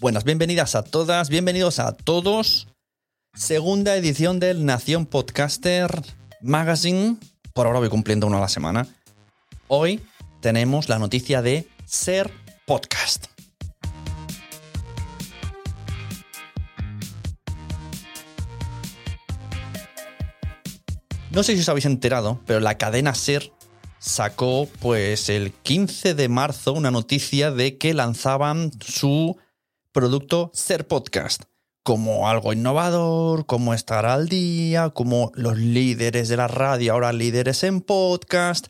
Buenas, bienvenidas a todas, bienvenidos a todos. Segunda edición del Nación Podcaster Magazine. Por ahora voy cumpliendo una a la semana. Hoy tenemos la noticia de Ser Podcast. No sé si os habéis enterado, pero la cadena Ser sacó pues el 15 de marzo una noticia de que lanzaban su producto Ser Podcast como algo innovador, como estar al día, como los líderes de la radio, ahora líderes en podcast.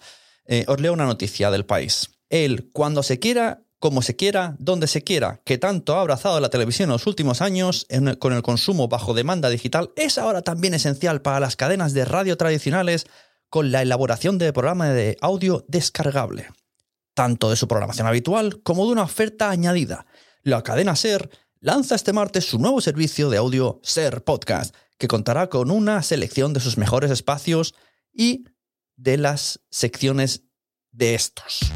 Eh, os leo una noticia del país. Él, cuando se quiera, como se quiera, donde se quiera, que tanto ha abrazado la televisión en los últimos años el- con el consumo bajo demanda digital, es ahora también esencial para las cadenas de radio tradicionales con la elaboración de programa de audio descargable, tanto de su programación habitual como de una oferta añadida. La cadena Ser lanza este martes su nuevo servicio de audio Ser Podcast, que contará con una selección de sus mejores espacios y de las secciones de estos.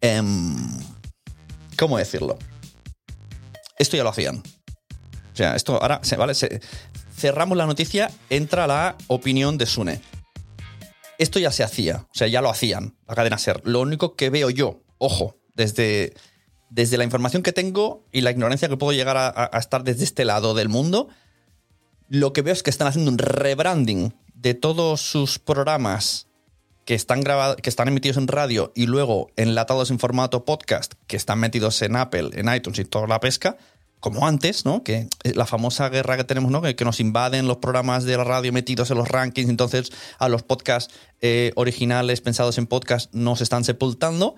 Em, ¿Cómo decirlo? Esto ya lo hacían. O sea, esto ahora, ¿vale? Cerramos la noticia, entra la opinión de Sune. Esto ya se hacía, o sea, ya lo hacían, la cadena Ser. Lo único que veo yo, ojo, desde, desde la información que tengo y la ignorancia que puedo llegar a, a- estar desde este lado del mundo, lo que veo es que están haciendo un rebranding de todos sus programas que están, grabados, que están emitidos en radio y luego enlatados en formato podcast, que están metidos en Apple, en iTunes y toda la pesca, como antes, ¿no? Que es la famosa guerra que tenemos, ¿no? Que, que nos invaden los programas de la radio metidos en los rankings, entonces a los podcasts eh, originales pensados en podcast nos están sepultando,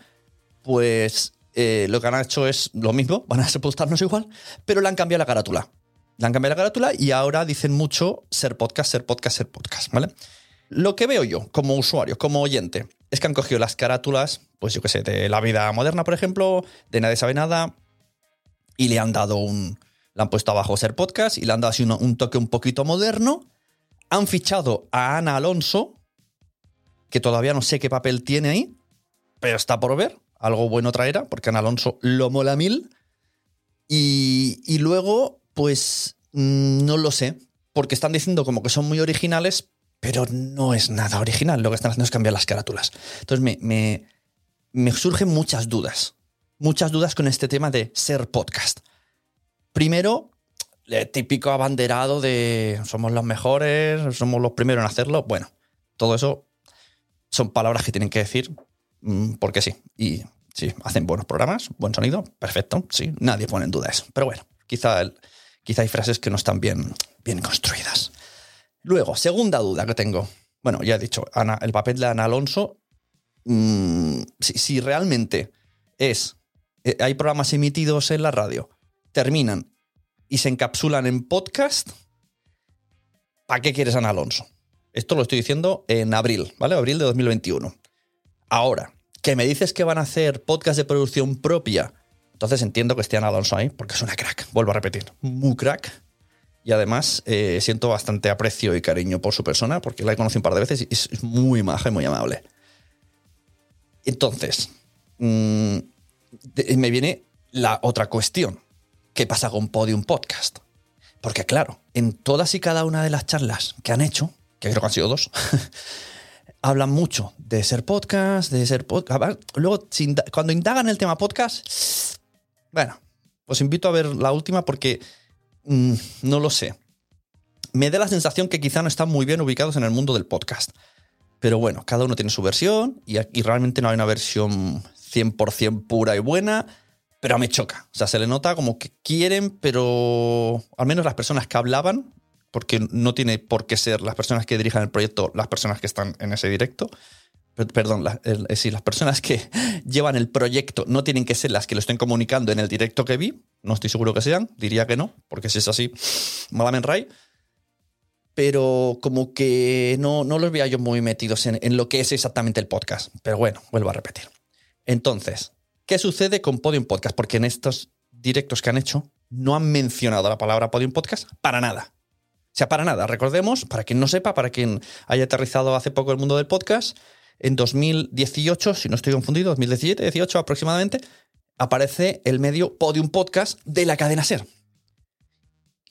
pues eh, lo que han hecho es lo mismo, van a sepultarnos igual, pero le han cambiado la carátula. Le han cambiado la carátula y ahora dicen mucho ser podcast, ser podcast, ser podcast, ¿vale? Lo que veo yo como usuario, como oyente, es que han cogido las carátulas, pues yo qué sé, de la vida moderna, por ejemplo, de Nadie sabe nada, y le han dado un. Le han puesto abajo ser podcast y le han dado así un toque un poquito moderno. Han fichado a Ana Alonso, que todavía no sé qué papel tiene ahí, pero está por ver. Algo bueno traerá, porque Ana Alonso lo mola mil. Y, y luego, pues mm, no lo sé, porque están diciendo como que son muy originales, pero no es nada original. Lo que están haciendo es cambiar las carátulas. Entonces me, me, me surgen muchas dudas. Muchas dudas con este tema de ser podcast. Primero, el típico abanderado de somos los mejores, somos los primeros en hacerlo. Bueno, todo eso son palabras que tienen que decir mm, porque sí. Y sí, hacen buenos programas, buen sonido, perfecto. Sí, nadie pone en duda eso. Pero bueno, quizá, quizá hay frases que no están bien, bien construidas. Luego, segunda duda que tengo. Bueno, ya he dicho, Ana- el papel de Ana Alonso. mm, si realmente es. Eh, hay programas emitidos en la radio, terminan y se encapsulan en podcast, ¿para qué quieres Ana Alonso? Esto lo estoy diciendo en abril, ¿vale? Abril de 2021. Ahora, que me dices que van a hacer podcast de producción propia, entonces entiendo que esté Ana Alonso ahí, porque es una crack, vuelvo a repetir, muy crack. Y además eh, siento bastante aprecio y cariño por su persona, porque la he conocido un par de veces y es muy maja y muy amable. Entonces, mm, me viene la otra cuestión. ¿Qué pasa con Podium Podcast? Porque claro, en todas y cada una de las charlas que han hecho, que creo que han sido dos, hablan mucho de ser podcast, de ser podcast. Luego, cuando indagan el tema podcast, bueno, os invito a ver la última porque mm, no lo sé. Me da la sensación que quizá no están muy bien ubicados en el mundo del podcast. Pero bueno, cada uno tiene su versión y aquí realmente no hay una versión 100% pura y buena, pero me choca. O sea, se le nota como que quieren, pero al menos las personas que hablaban, porque no tiene por qué ser las personas que dirijan el proyecto las personas que están en ese directo. Perdón, es decir, las personas que llevan el proyecto no tienen que ser las que lo estén comunicando en el directo que vi. No estoy seguro que sean, diría que no, porque si es así, malamen ray pero como que no, no los veía yo muy metidos en, en, lo que es exactamente el podcast. Pero bueno, vuelvo a repetir. Entonces, ¿qué sucede con Podium Podcast? Porque en estos directos que han hecho no han mencionado la palabra Podium Podcast para nada. O sea, para nada. Recordemos, para quien no sepa, para quien haya aterrizado hace poco el mundo del podcast, en 2018, si no estoy confundido, 2017, 18 aproximadamente, aparece el medio Podium Podcast de la cadena Ser.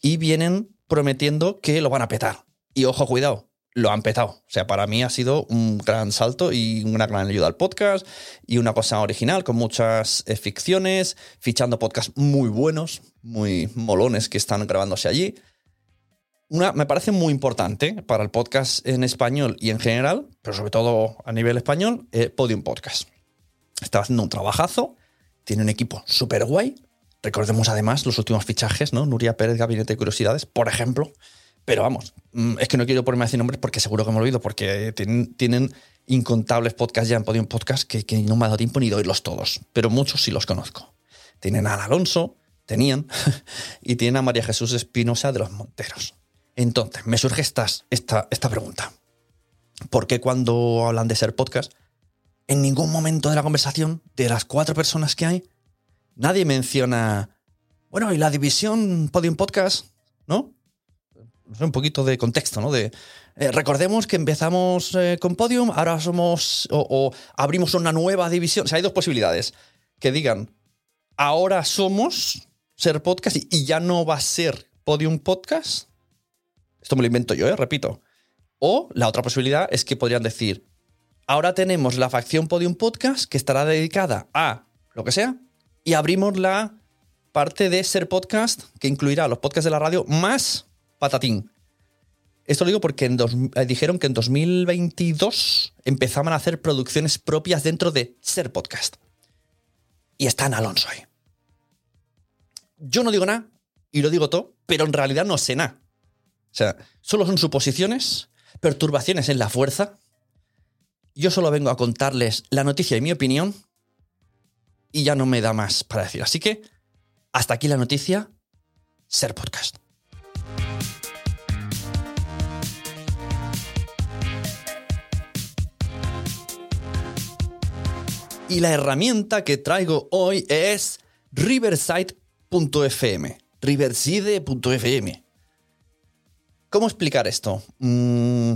Y vienen prometiendo que lo van a petar. Y ojo, cuidado, lo han petado. O sea, para mí ha sido un gran salto y una gran ayuda al podcast y una cosa original con muchas eh, ficciones, fichando podcasts muy buenos, muy molones que están grabándose allí. Una, me parece muy importante para el podcast en español y en general, pero sobre todo a nivel español, eh, Podium Podcast. Está haciendo un trabajazo, tiene un equipo súper guay, Recordemos además los últimos fichajes, ¿no? Nuria Pérez, Gabinete de Curiosidades, por ejemplo. Pero vamos, mm, es que no quiero ponerme a decir nombres porque seguro que me olvido, porque tienen, incontables podcasts ya en Podium Podcast que, no me ha dado tiempo ni de oírlos todos, pero muchos sí los conozco. Tienen a Alonso, tenían, y tienen a María Jesús Espinosa de los Monteros. Entonces, me surge esta, esta pregunta. ¿Por qué cuando hablan de ser podcast, en ningún momento de la conversación, de las cuatro personas que hay, nadie menciona, bueno, y la división Podium Podcast, ¿no? Un poquito de contexto, ¿no? Eh, recordemos que empezamos eh, con Podium, ahora somos, o, abrimos una nueva división. O sea, hay dos posibilidades. Que digan, ahora somos Ser Podcast y, y ya no va a ser Podium Podcast. Esto me lo invento yo, ¿eh? Repito. O la otra posibilidad es que podrían decir, ahora tenemos la facción Podium Podcast que estará dedicada a lo que sea, y abrimos la parte de ser podcast que incluirá los podcasts de la radio más patatín. Esto lo digo porque en eh, dijeron que en 2022 empezaban a hacer producciones propias dentro de ser podcast. Y está en Alonso ahí. Yo no digo nada y lo digo todo, pero en realidad no sé nada. O sea, solo son suposiciones, perturbaciones en la fuerza. Yo solo vengo a contarles la noticia y mi opinión y ya no me da más para decir. Así que hasta aquí la noticia, ser podcast. Y la herramienta que traigo hoy es riverside.fm. Riverside.fm. ¿Cómo explicar esto? Mm,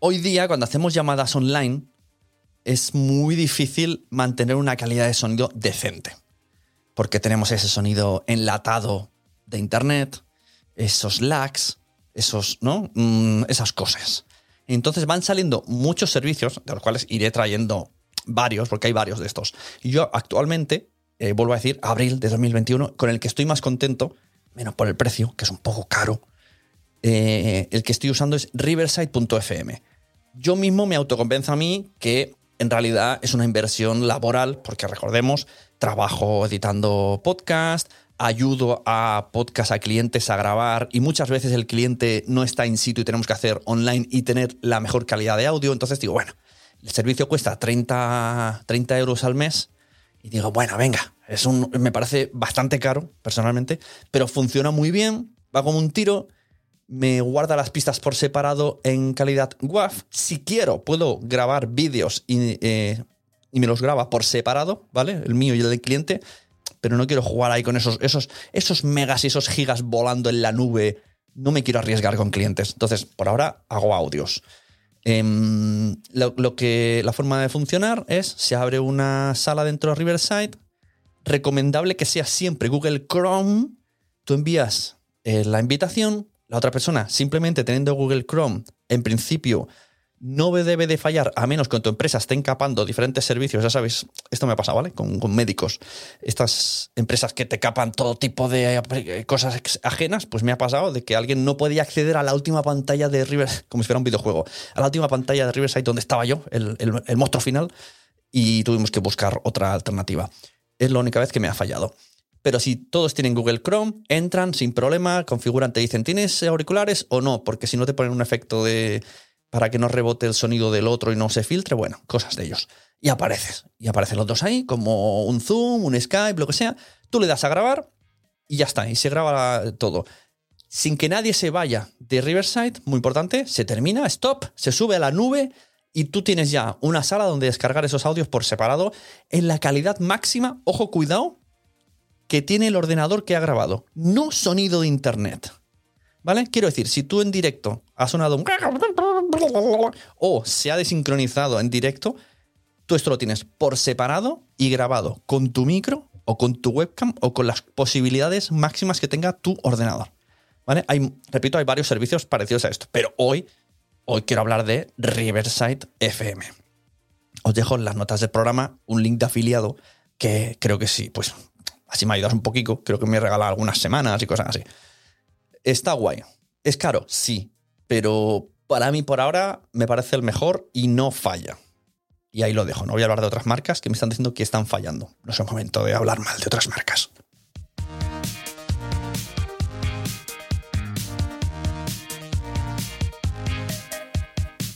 hoy día, cuando hacemos llamadas online, es muy difícil mantener una calidad de sonido decente. Porque tenemos ese sonido enlatado de internet, esos lags, esos, ¿no? Mm, esas cosas. Entonces van saliendo muchos servicios, de los cuales iré trayendo varios, porque hay varios de estos. Yo actualmente, eh, vuelvo a decir, abril de 2021, con el que estoy más contento, menos por el precio, que es un poco caro, eh, el que estoy usando es riverside.fm. Yo mismo me autoconvenzo a mí que en realidad es una inversión laboral, porque recordemos, trabajo editando podcast, ayudo a podcast a clientes a grabar y muchas veces el cliente no está in situ y tenemos que hacer online y tener la mejor calidad de audio. Entonces digo, bueno, el servicio cuesta 30, 30 euros al mes y digo, bueno, venga, es un, me parece bastante caro personalmente, pero funciona muy bien, va como un tiro me guarda las pistas por separado en calidad WAV. Si quiero, puedo grabar vídeos eh, y, me los graba por separado, ¿vale? El mío y el del cliente. Pero no quiero jugar ahí con esos, esos, esos megas y esos gigas volando en la nube. No me quiero arriesgar con clientes. Entonces, por ahora hago audios. Em, lo, que, la forma de funcionar es, se abre una sala dentro de Riverside. Recomendable que sea siempre Google Chrome. Tú envías eh, la invitación, la otra persona simplemente teniendo Google Chrome, en principio no debe de fallar, a menos que tu empresa estén capando diferentes servicios. Ya sabes, esto me ha pasado, ¿vale? Con, médicos. Estas empresas que te capan todo tipo de eh, cosas ajenas, pues me ha pasado de que alguien no podía acceder a la última pantalla de Riverside, como si fuera un videojuego, a la última pantalla de Riverside donde estaba yo, el, el monstruo final, y tuvimos que buscar otra alternativa. Es la única vez que me ha fallado. Pero si todos tienen Google Chrome, entran sin problema, configuran, te dicen, ¿tienes auriculares o no? Porque si no te ponen un efecto de para que no rebote el sonido del otro y no se filtre, bueno, cosas de ellos. Y apareces. Y aparecen los dos ahí, como un Zoom, un Skype, lo que sea. Tú le das a grabar y ya está, y se graba todo. Sin que nadie se vaya de Riverside, muy importante, se termina, stop, se sube a la nube y tú tienes ya una sala donde descargar esos audios por separado en la calidad máxima, ojo, cuidado, que tiene el ordenador que ha grabado. No sonido de internet. ¿Vale? Quiero decir, si tú en directo has sonado un... o se ha desincronizado en directo, tú esto lo tienes por separado y grabado con tu micro o con tu webcam o con las posibilidades máximas que tenga tu ordenador. ¿Vale? Hay, repito, hay varios servicios parecidos a esto, pero hoy, hoy quiero hablar de Riverside FM. Os dejo en las notas del programa un link de afiliado que creo que sí, pues así me ayudas un poquito, creo que me regala algunas semanas y cosas así. Está guay. ¿Es caro? Sí. Pero para mí por ahora me parece el mejor y no falla. Y ahí lo dejo. No voy a hablar de otras marcas que me están diciendo que están fallando. No es el momento de hablar mal de otras marcas.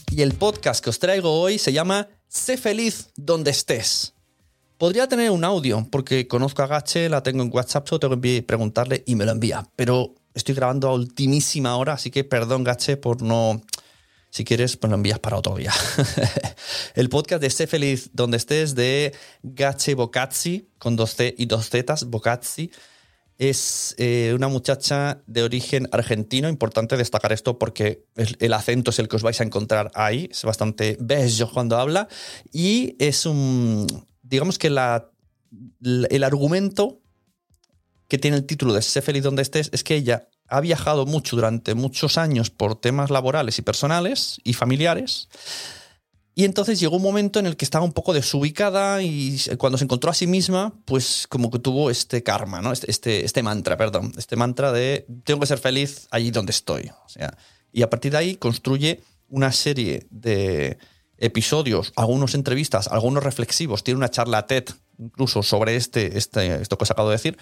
Y el podcast que os traigo hoy se llama Sé feliz donde estés. Podría tener un audio, porque conozco a Gache, la tengo en WhatsApp, solo tengo que preguntarle y me lo envía. Pero estoy grabando a ultimísima hora, así que perdón, Gache, por no. Si quieres, pues lo envías para otro día. el podcast de Sé Feliz donde estés de Gache Bocazzi, con dos C y dos Z, Bocazzi. Es eh, una muchacha de origen argentino. Importante destacar esto porque el, acento es el que os vais a encontrar ahí. Es bastante bello cuando habla. Y es un. Digamos que la, el argumento que tiene el título de Sé feliz donde estés es que ella ha viajado mucho durante muchos años por temas laborales y personales y familiares. Y entonces llegó un momento en el que estaba un poco desubicada y cuando se encontró a sí misma, pues como que tuvo este karma, ¿no? Este, este, este mantra, perdón, este mantra de tengo que ser feliz allí donde estoy. O sea, y a partir de ahí construye una serie de episodios, algunos entrevistas, algunos reflexivos, tiene una charla TED incluso sobre este, este, esto que os acabo de decir,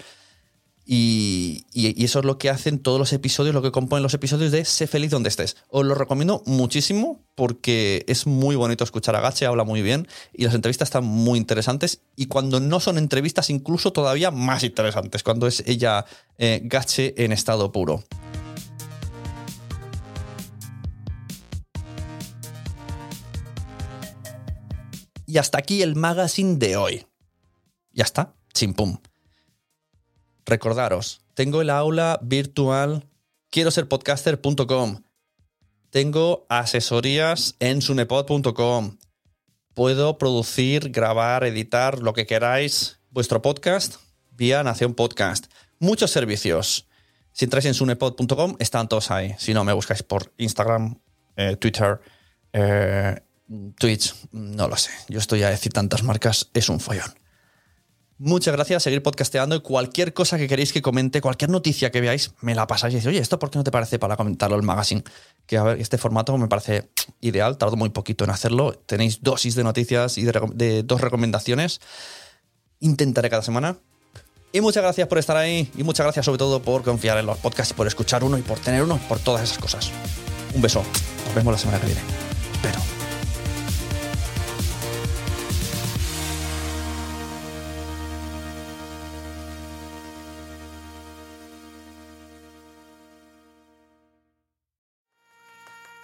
y, eso es lo que hacen todos los episodios, lo que componen los episodios de Sé feliz donde estés. Os lo recomiendo muchísimo porque es muy bonito escuchar a Gache, habla muy bien y las entrevistas están muy interesantes. Y cuando no son entrevistas, incluso todavía más interesantes, cuando es ella eh, Gache en estado puro. Y hasta aquí el magazine de hoy. Ya está, chimpum. Recordaros, tengo el aula virtual quiero ser podcaster.com. Tengo asesorías en sunepod.com. Puedo producir, grabar, editar lo que queráis vuestro podcast vía Nación Podcast. Muchos servicios. Si entráis en sunepod.com, están todos ahí. Si no, me buscáis por Instagram, eh, Twitter, eh, Twitch, no lo sé. Yo estoy a decir tantas marcas, es un follón. Muchas gracias, seguir podcasteando y cualquier cosa que queréis que comente, cualquier noticia que veáis, me la pasáis y decís, oye, ¿esto por qué no te parece para comentarlo el magazine? Que a ver, este formato me parece ideal, tardo muy poquito en hacerlo. Tenéis dosis de noticias y de, dos recomendaciones. Intentaré cada semana. Y muchas gracias por estar ahí y muchas gracias sobre todo por confiar en los podcasts, por escuchar uno y por tener uno, por todas esas cosas. Un beso. Nos vemos la semana que viene.